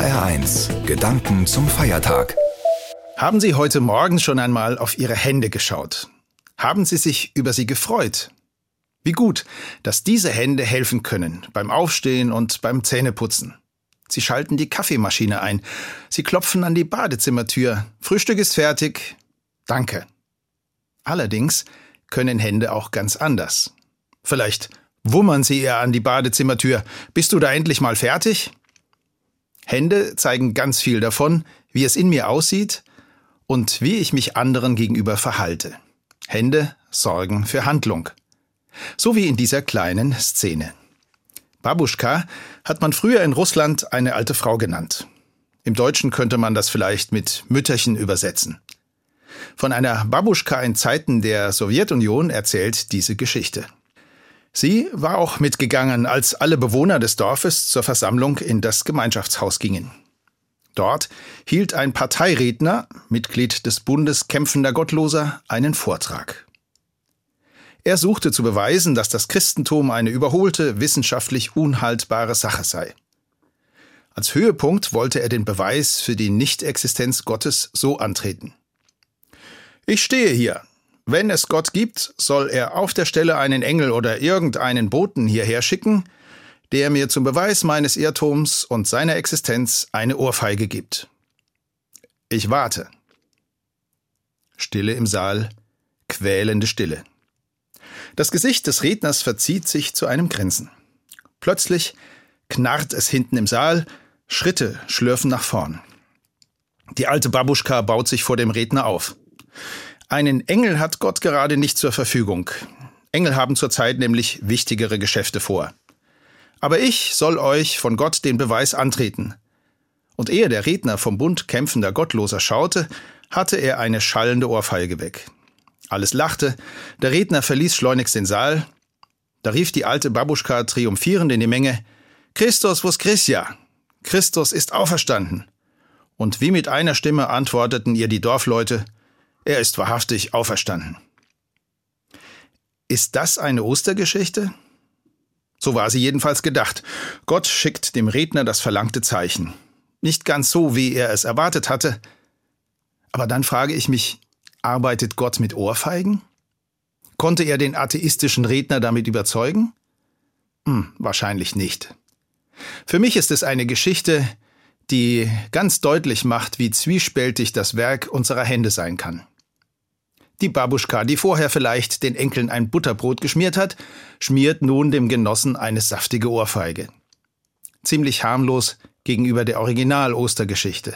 HR1 Gedanken zum Feiertag. Haben Sie heute Morgen schon einmal auf Ihre Hände geschaut? Haben Sie sich über sie gefreut? Wie gut, dass diese Hände helfen können beim Aufstehen und beim Zähneputzen. Sie schalten die Kaffeemaschine ein. Sie klopfen an die Badezimmertür. Frühstück ist fertig. Danke. Allerdings können Hände auch ganz anders. Vielleicht wummern sie eher an die Badezimmertür. Bist du da endlich mal fertig? Hände zeigen ganz viel davon, wie es in mir aussieht und wie ich mich anderen gegenüber verhalte. Hände sorgen für Handlung. So wie in dieser kleinen Szene. Babuschka hat man früher in Russland eine alte Frau genannt. Im Deutschen könnte man das vielleicht mit Mütterchen übersetzen. Von einer Babuschka in Zeiten der Sowjetunion erzählt diese Geschichte. Sie war auch mitgegangen, als alle Bewohner des Dorfes zur Versammlung in das Gemeinschaftshaus gingen. Dort hielt ein Parteiredner, Mitglied des Bundes kämpfender Gottloser, einen Vortrag. Er suchte zu beweisen, dass das Christentum eine überholte, wissenschaftlich unhaltbare Sache sei. Als Höhepunkt wollte er den Beweis für die Nichtexistenz Gottes so antreten. Ich stehe hier, wenn es Gott gibt, soll er auf der Stelle einen Engel oder irgendeinen Boten hierher schicken, der mir zum Beweis meines Irrtums und seiner Existenz eine Ohrfeige gibt. Ich warte. Stille im Saal, quälende Stille. Das Gesicht des Redners verzieht sich zu einem Grinsen. Plötzlich knarrt es hinten im Saal, Schritte schlürfen nach vorn. Die alte Babuschka baut sich vor dem Redner auf. Einen Engel hat Gott gerade nicht zur Verfügung. Engel haben zurzeit nämlich wichtigere Geschäfte vor. Aber ich soll euch von Gott den Beweis antreten. Und ehe der Redner vom Bund kämpfender Gottloser schaute, hatte er eine schallende Ohrfeige weg. Alles lachte, der Redner verließ schleunigst den Saal. Da rief die alte Babuschka triumphierend in die Menge, Christus vos Christia! Christus ist auferstanden! Und wie mit einer Stimme antworteten ihr die Dorfleute, er ist wahrhaftig auferstanden. Ist das eine Ostergeschichte? So war sie jedenfalls gedacht. Gott schickt dem Redner das verlangte Zeichen. Nicht ganz so, wie er es erwartet hatte. Aber dann frage ich mich, arbeitet Gott mit Ohrfeigen? Konnte er den atheistischen Redner damit überzeugen? Hm, wahrscheinlich nicht. Für mich ist es eine Geschichte, die ganz deutlich macht, wie zwiespältig das Werk unserer Hände sein kann. Die Babuschka, die vorher vielleicht den Enkeln ein Butterbrot geschmiert hat, schmiert nun dem Genossen eine saftige Ohrfeige. Ziemlich harmlos gegenüber der Original-Ostergeschichte.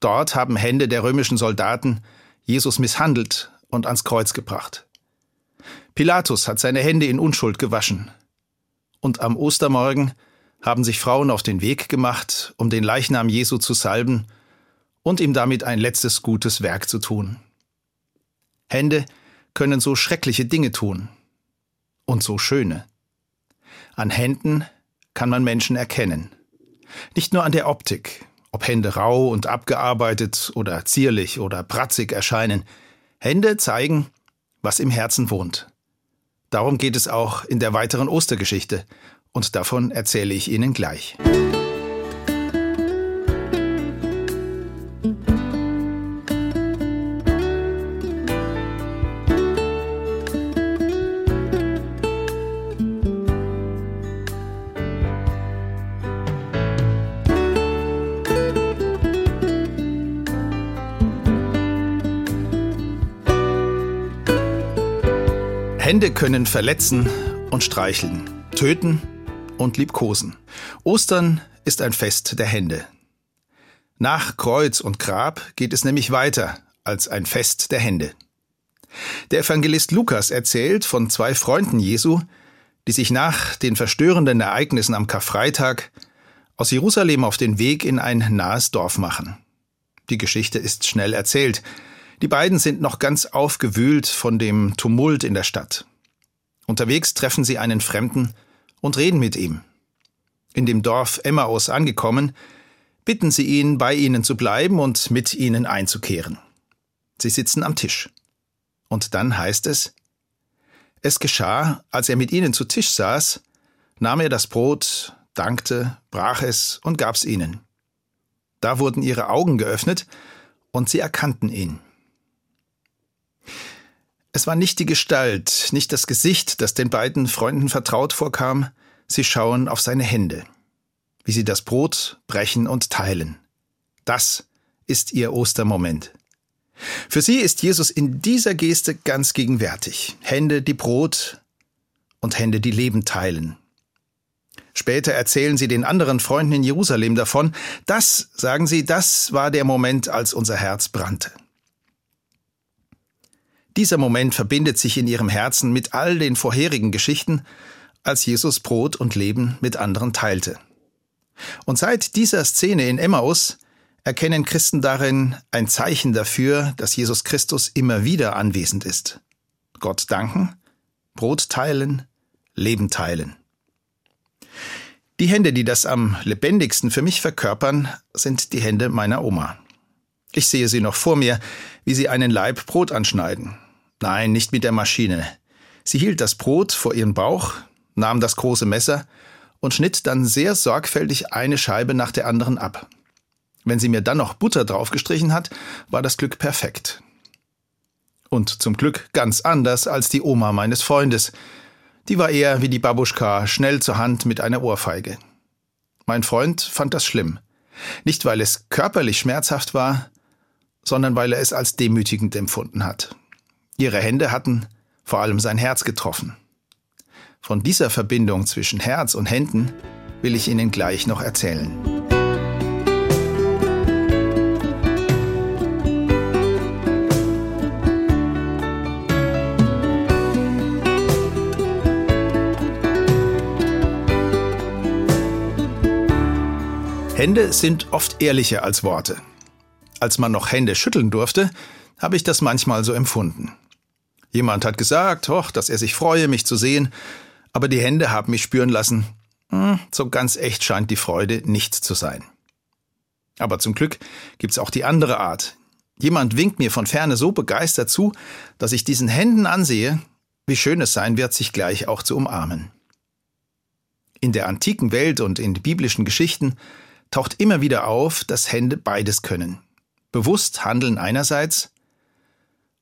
Dort haben Hände der römischen Soldaten Jesus misshandelt und ans Kreuz gebracht. Pilatus hat seine Hände in Unschuld gewaschen. Und am Ostermorgen haben sich Frauen auf den Weg gemacht, um den Leichnam Jesu zu salben und ihm damit ein letztes gutes Werk zu tun. Hände können so schreckliche Dinge tun und so schöne. An Händen kann man Menschen erkennen. Nicht nur an der Optik, ob Hände rau und abgearbeitet oder zierlich oder pratzig erscheinen. Hände zeigen, was im Herzen wohnt. Darum geht es auch in der weiteren Ostergeschichte, und davon erzähle ich Ihnen gleich. Hände können verletzen und streicheln, töten und liebkosen. Ostern ist ein Fest der Hände. Nach Kreuz und Grab geht es nämlich weiter als ein Fest der Hände. Der Evangelist Lukas erzählt von zwei Freunden Jesu, die sich nach den verstörenden Ereignissen am Karfreitag aus Jerusalem auf den Weg in ein nahes Dorf machen. Die Geschichte ist schnell erzählt, die beiden sind noch ganz aufgewühlt von dem Tumult in der Stadt. Unterwegs treffen sie einen Fremden und reden mit ihm. In dem Dorf Emmaus angekommen, bitten sie ihn, bei ihnen zu bleiben und mit ihnen einzukehren. Sie sitzen am Tisch. Und dann heißt es, es geschah, als er mit ihnen zu Tisch saß, nahm er das Brot, dankte, brach es und gab's ihnen. Da wurden ihre Augen geöffnet und sie erkannten ihn. Es war nicht die Gestalt, nicht das Gesicht, das den beiden Freunden vertraut vorkam, sie schauen auf seine Hände, wie sie das Brot brechen und teilen. Das ist ihr Ostermoment. Für sie ist Jesus in dieser Geste ganz gegenwärtig. Hände, die Brot und Hände, die Leben teilen. Später erzählen sie den anderen Freunden in Jerusalem davon. Das, sagen sie, das war der Moment, als unser Herz brannte. Dieser Moment verbindet sich in ihrem Herzen mit all den vorherigen Geschichten, als Jesus Brot und Leben mit anderen teilte. Und seit dieser Szene in Emmaus erkennen Christen darin ein Zeichen dafür, dass Jesus Christus immer wieder anwesend ist. Gott danken, Brot teilen, Leben teilen. Die Hände, die das am lebendigsten für mich verkörpern, sind die Hände meiner Oma. Ich sehe sie noch vor mir, wie sie einen Laib Brot anschneiden. Nein, nicht mit der Maschine. Sie hielt das Brot vor ihren Bauch, nahm das große Messer und schnitt dann sehr sorgfältig eine Scheibe nach der anderen ab. Wenn sie mir dann noch Butter draufgestrichen hat, war das Glück perfekt. Und zum Glück ganz anders als die Oma meines Freundes. Die war eher wie die Babuschka, schnell zur Hand mit einer Ohrfeige. Mein Freund fand das schlimm. Nicht, weil es körperlich schmerzhaft war, sondern weil er es als demütigend empfunden hat. Ihre Hände hatten vor allem sein Herz getroffen. Von dieser Verbindung zwischen Herz und Händen will ich Ihnen gleich noch erzählen. Hände sind oft ehrlicher als Worte. Als man noch Hände schütteln durfte, habe ich das manchmal so empfunden. Jemand hat gesagt, hoch, dass er sich freue, mich zu sehen, aber die Hände haben mich spüren lassen, hm, so ganz echt scheint die Freude nicht zu sein. Aber zum Glück gibt's auch die andere Art. Jemand winkt mir von ferne so begeistert zu, dass ich diesen Händen ansehe, wie schön es sein wird, sich gleich auch zu umarmen. In der antiken Welt und in biblischen Geschichten taucht immer wieder auf, dass Hände beides können. Bewusst handeln einerseits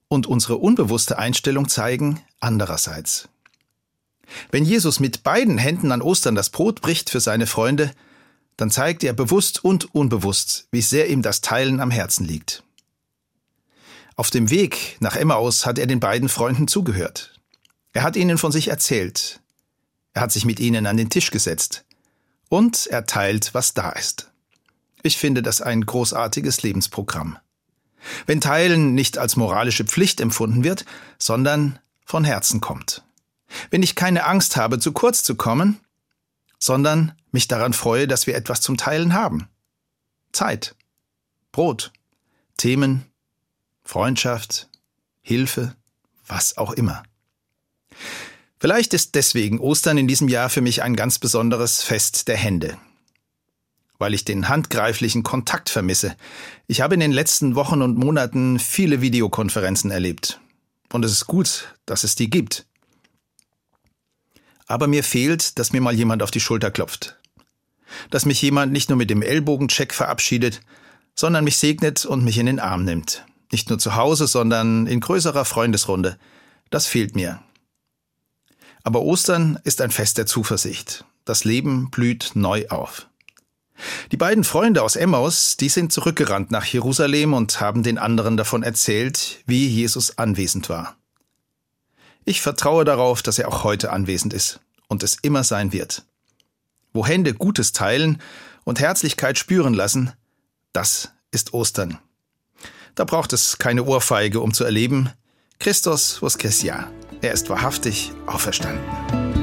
und unsere unbewusste Einstellung zeigen andererseits. Wenn Jesus mit beiden Händen an Ostern das Brot bricht für seine Freunde, dann zeigt er bewusst und unbewusst, wie sehr ihm das Teilen am Herzen liegt. Auf dem Weg nach Emmaus hat er den beiden Freunden zugehört. Er hat ihnen von sich erzählt. Er hat sich mit ihnen an den Tisch gesetzt und er teilt, was da ist. Ich finde das ein großartiges Lebensprogramm. Wenn Teilen nicht als moralische Pflicht empfunden wird, sondern von Herzen kommt. Wenn ich keine Angst habe, zu kurz zu kommen, sondern mich daran freue, dass wir etwas zum Teilen haben. Zeit, Brot, Themen, Freundschaft, Hilfe, was auch immer. Vielleicht ist deswegen Ostern in diesem Jahr für mich ein ganz besonderes Fest der Hände. Weil ich den handgreiflichen Kontakt vermisse. Ich habe in den letzten Wochen und Monaten viele Videokonferenzen erlebt. Und es ist gut, dass es die gibt. Aber mir fehlt, dass mir mal jemand auf die Schulter klopft. Dass mich jemand nicht nur mit dem Ellbogencheck verabschiedet, sondern mich segnet und mich in den Arm nimmt. Nicht nur zu Hause, sondern in größerer Freundesrunde. Das fehlt mir. Aber Ostern ist ein Fest der Zuversicht. Das Leben blüht neu auf. Die beiden Freunde aus Emmaus, die sind zurückgerannt nach Jerusalem und haben den anderen davon erzählt, wie Jesus anwesend war. Ich vertraue darauf, dass er auch heute anwesend ist und es immer sein wird. Wo Hände Gutes teilen und Herzlichkeit spüren lassen, das ist Ostern. Da braucht es keine Ohrfeige, um zu erleben, Christus vos Er ist wahrhaftig auferstanden.